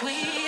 sweet.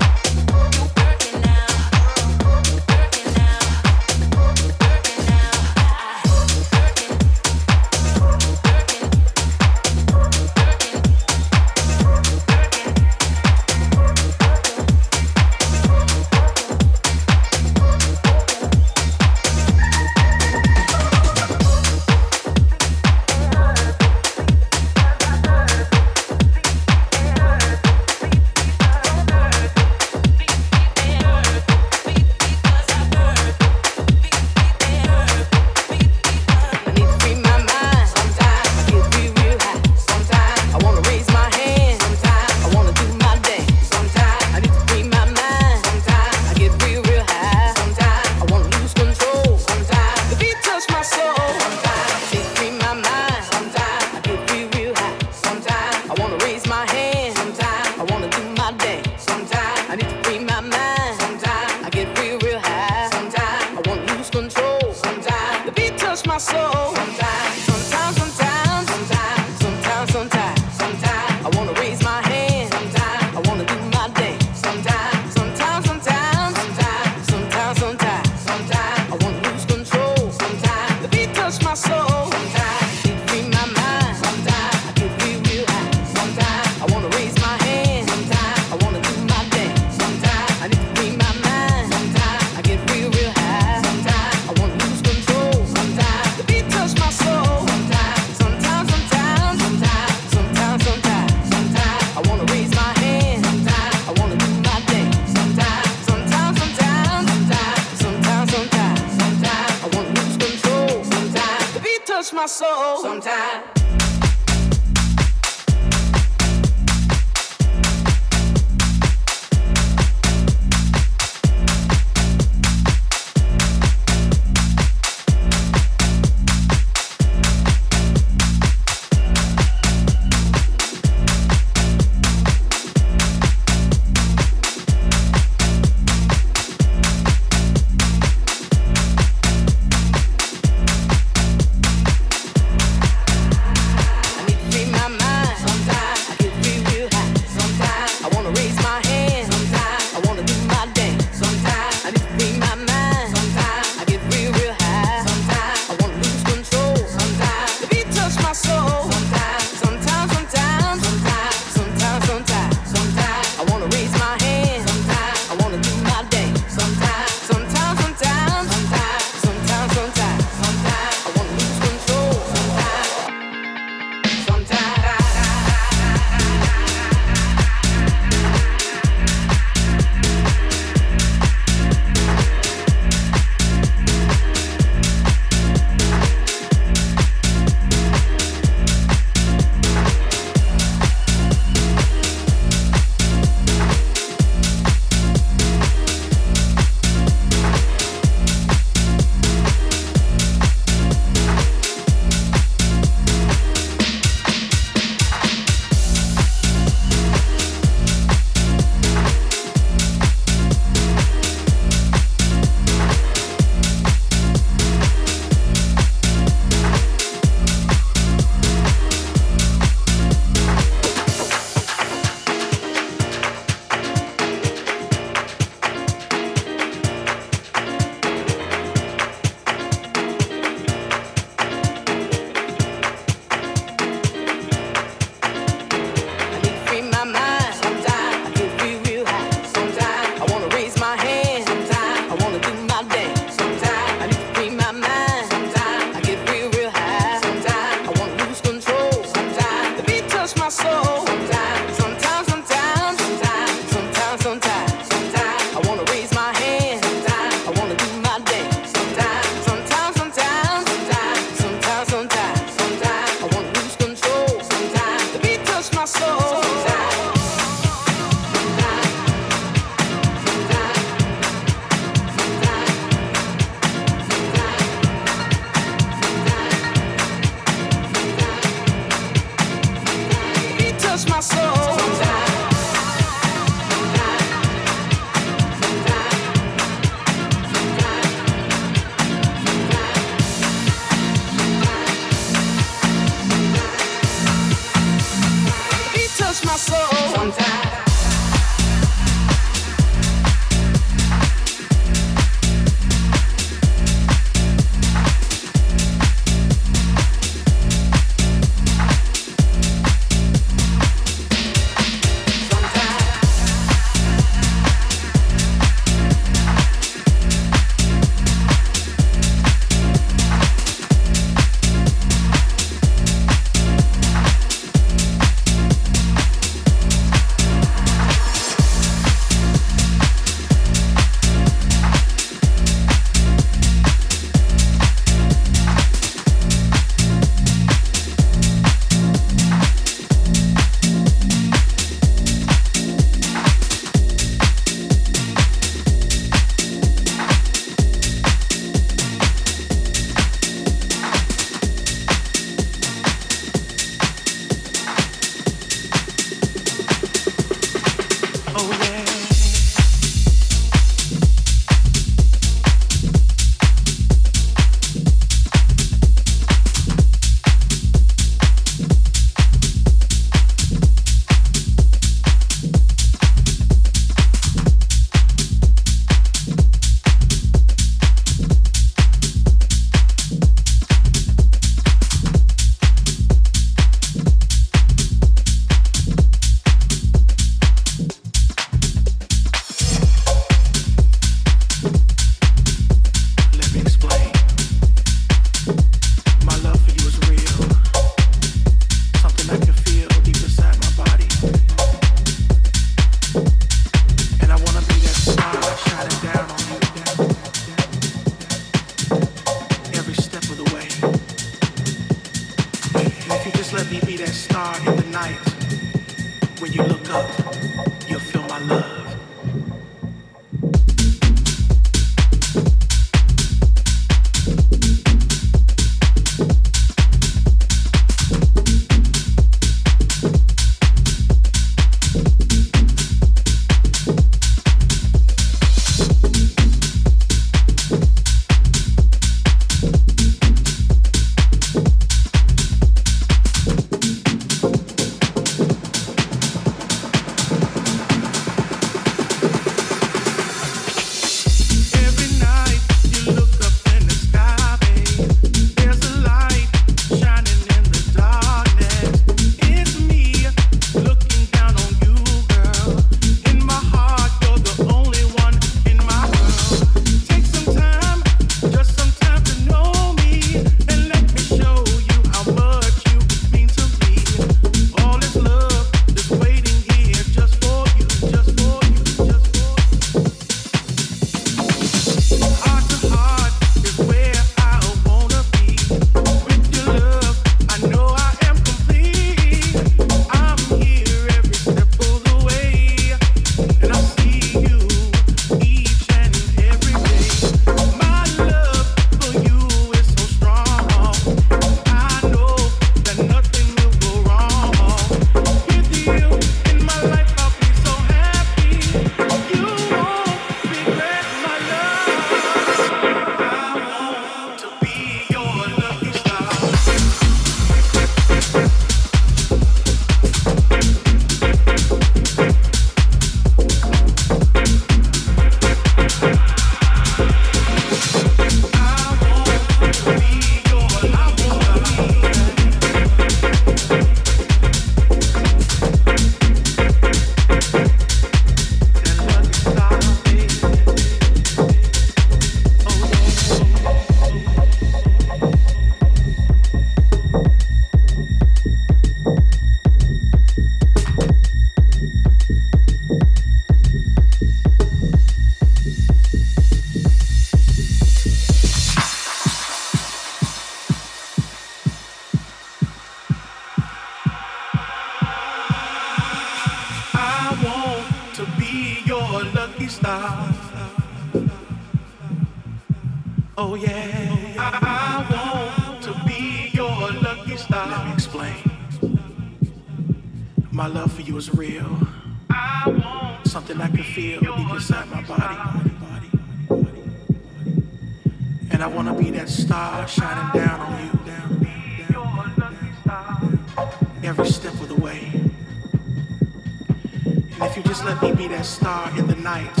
night,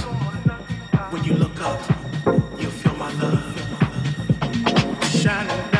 when you look up, you'll feel my love shining.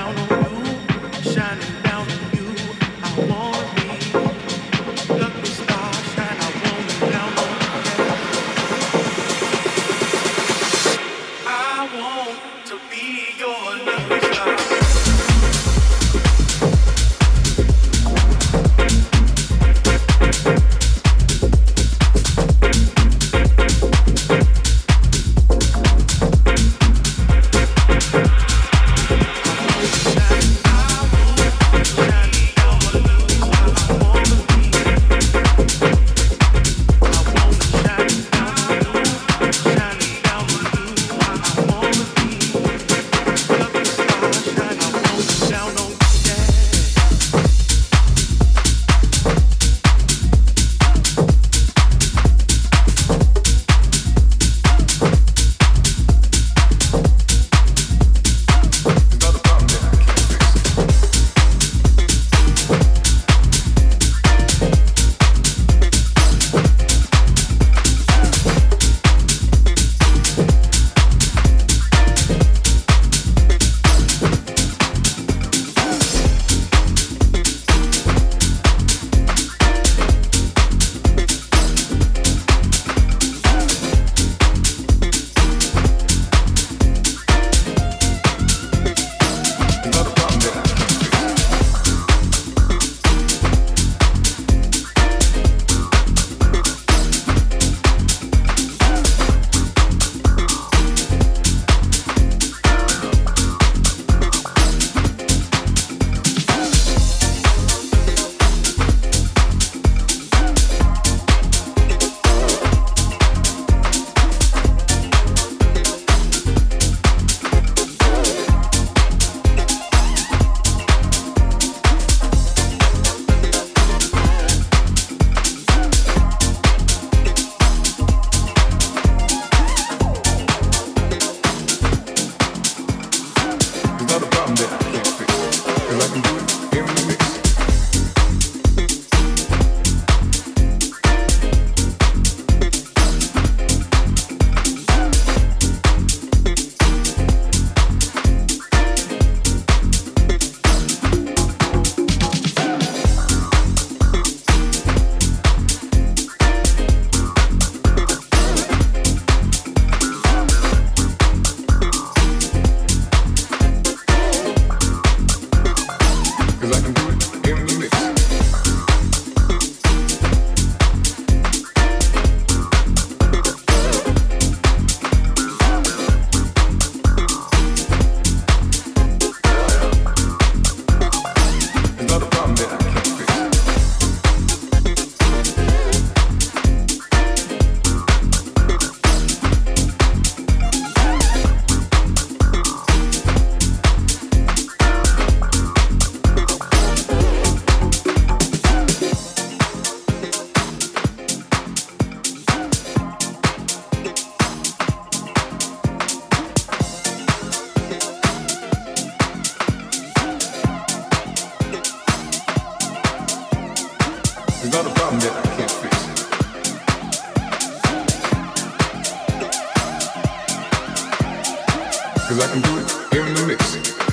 Cause I can do it in the mix.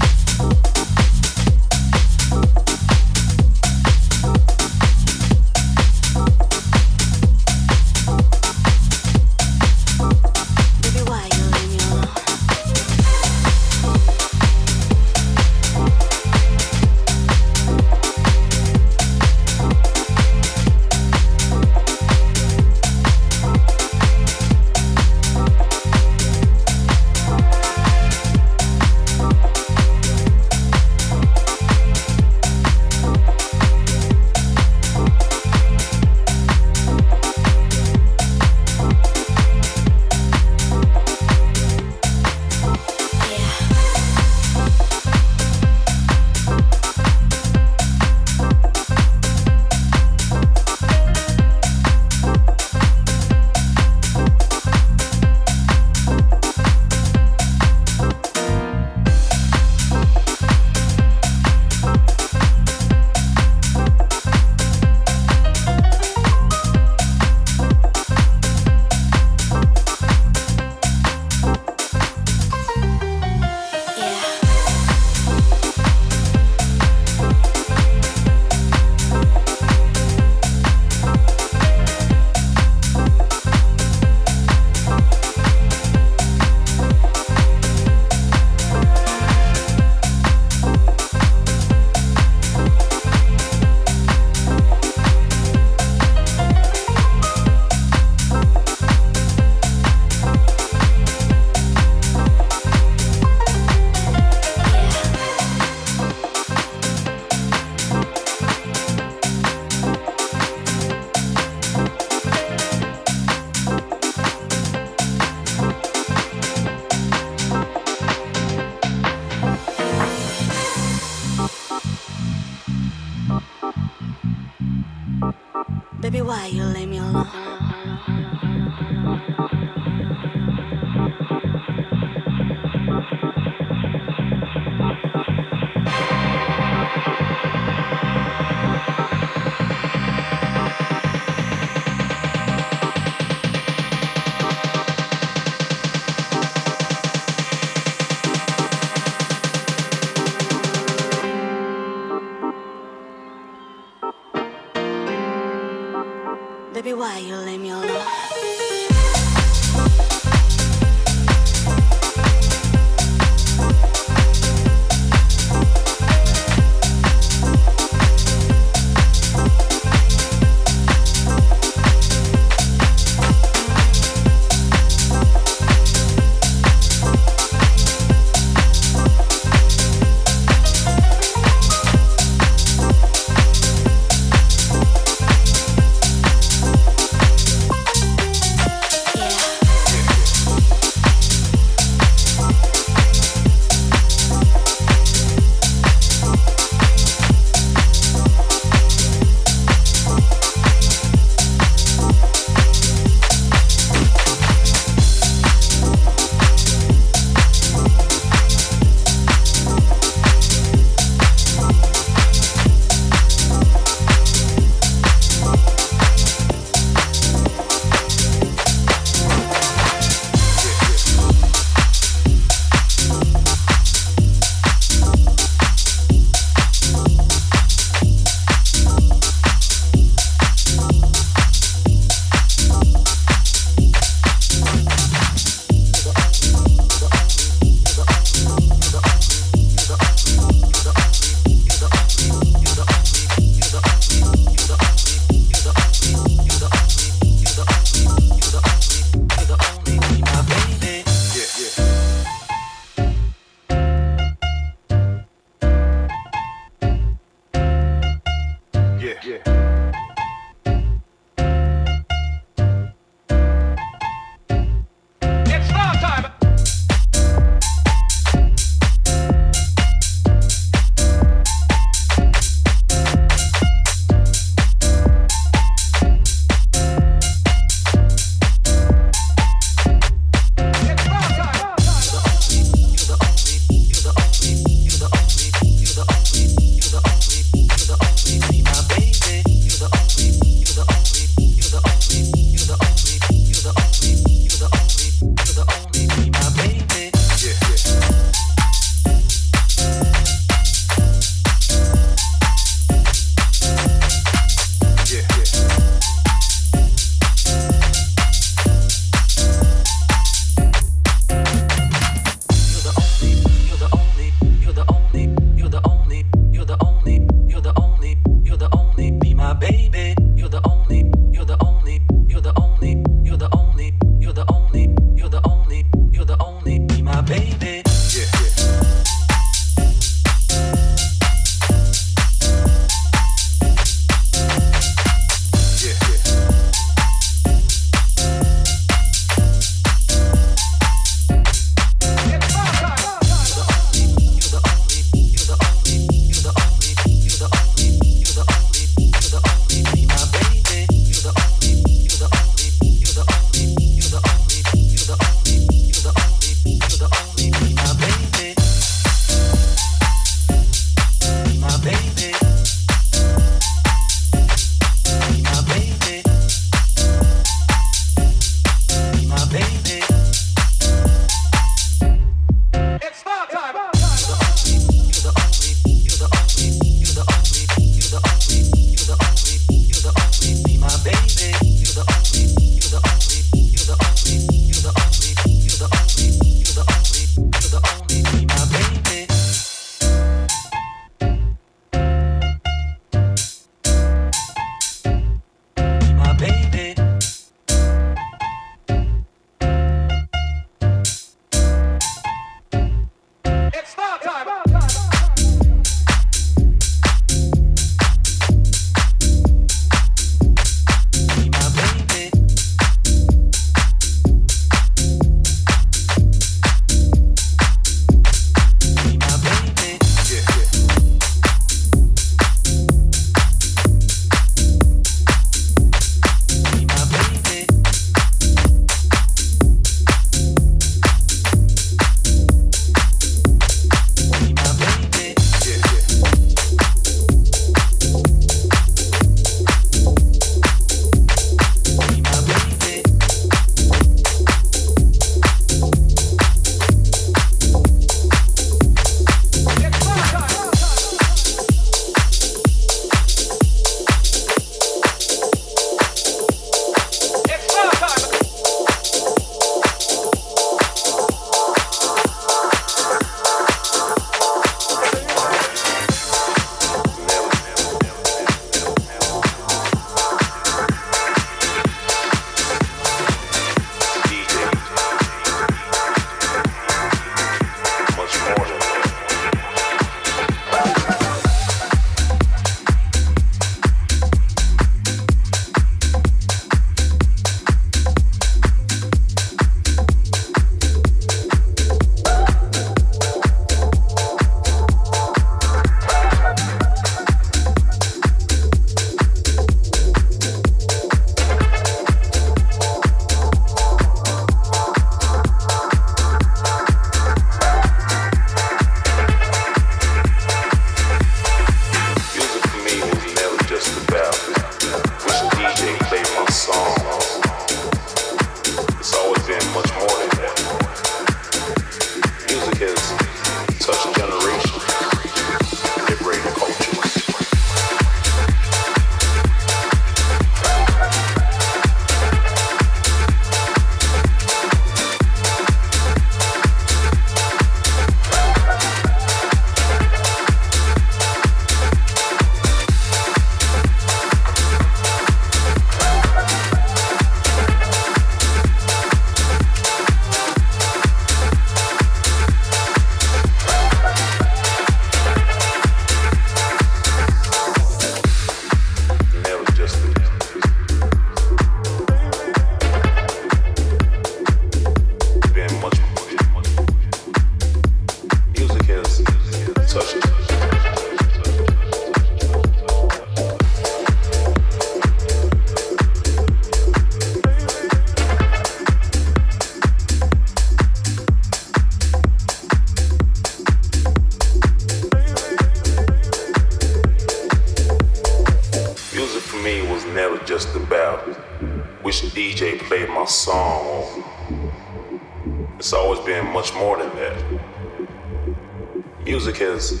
Music has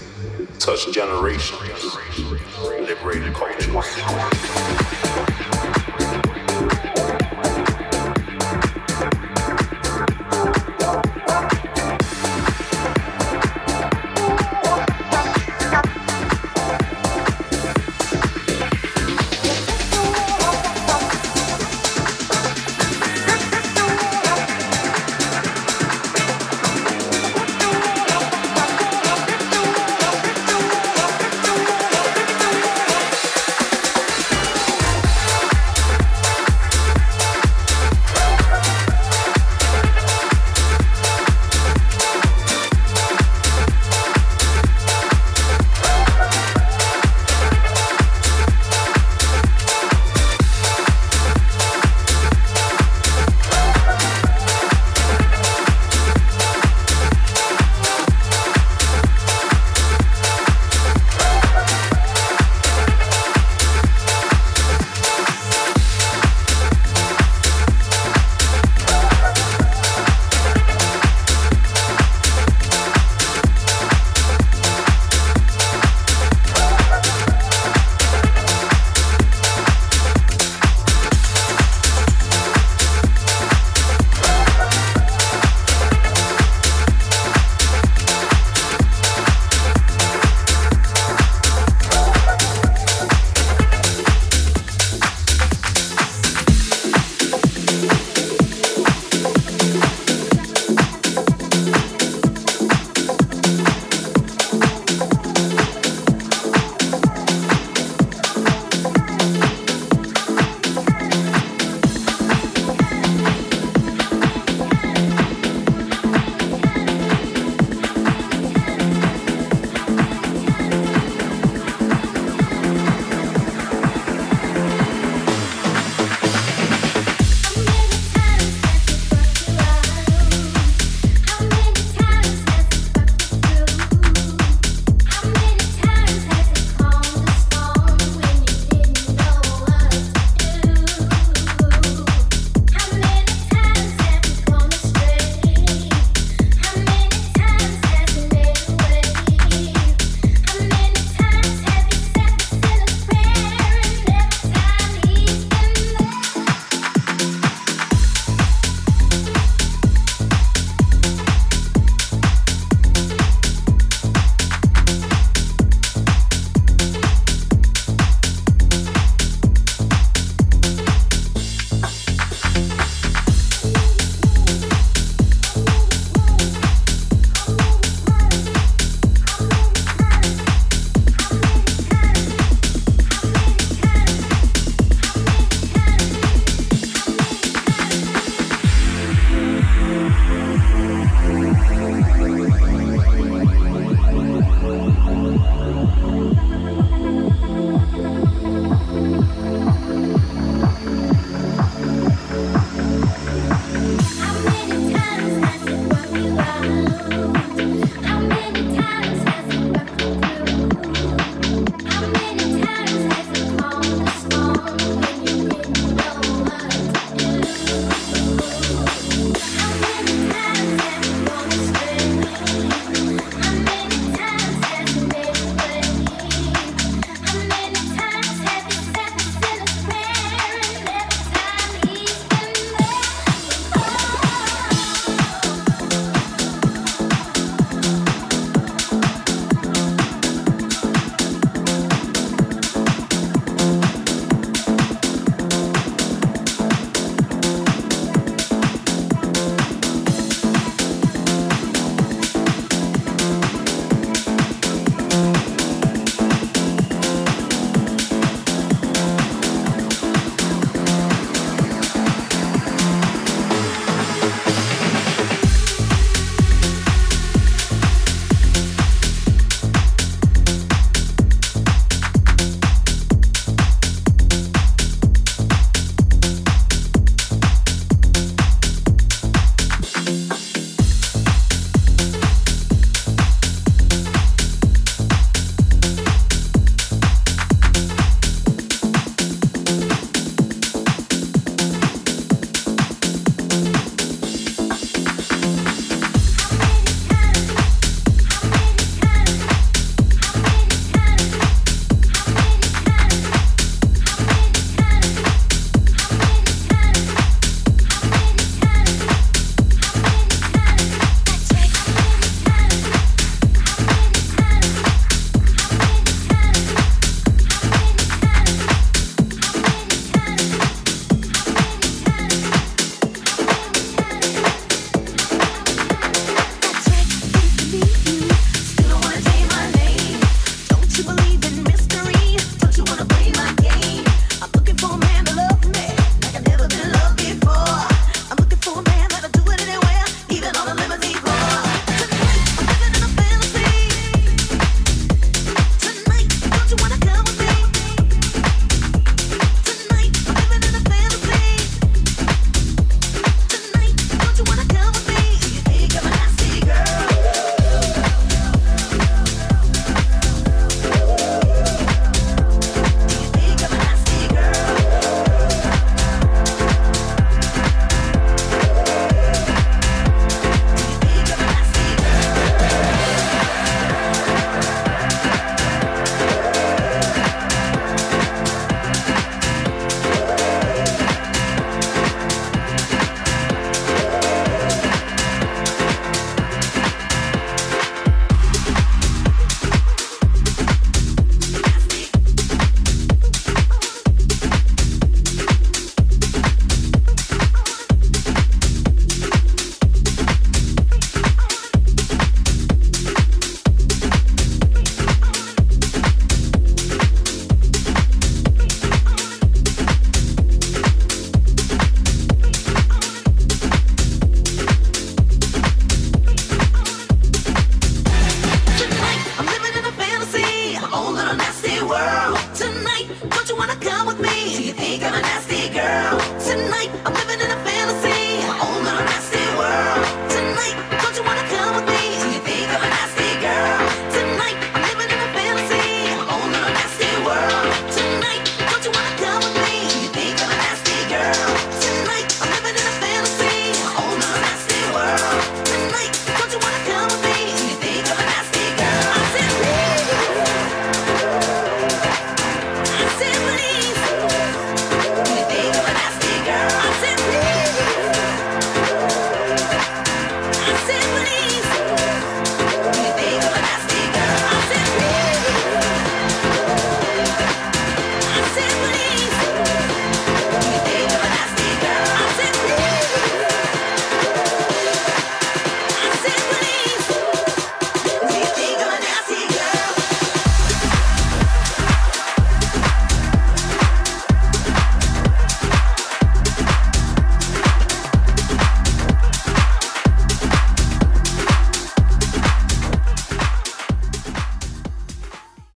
touched generations, liberated cultures.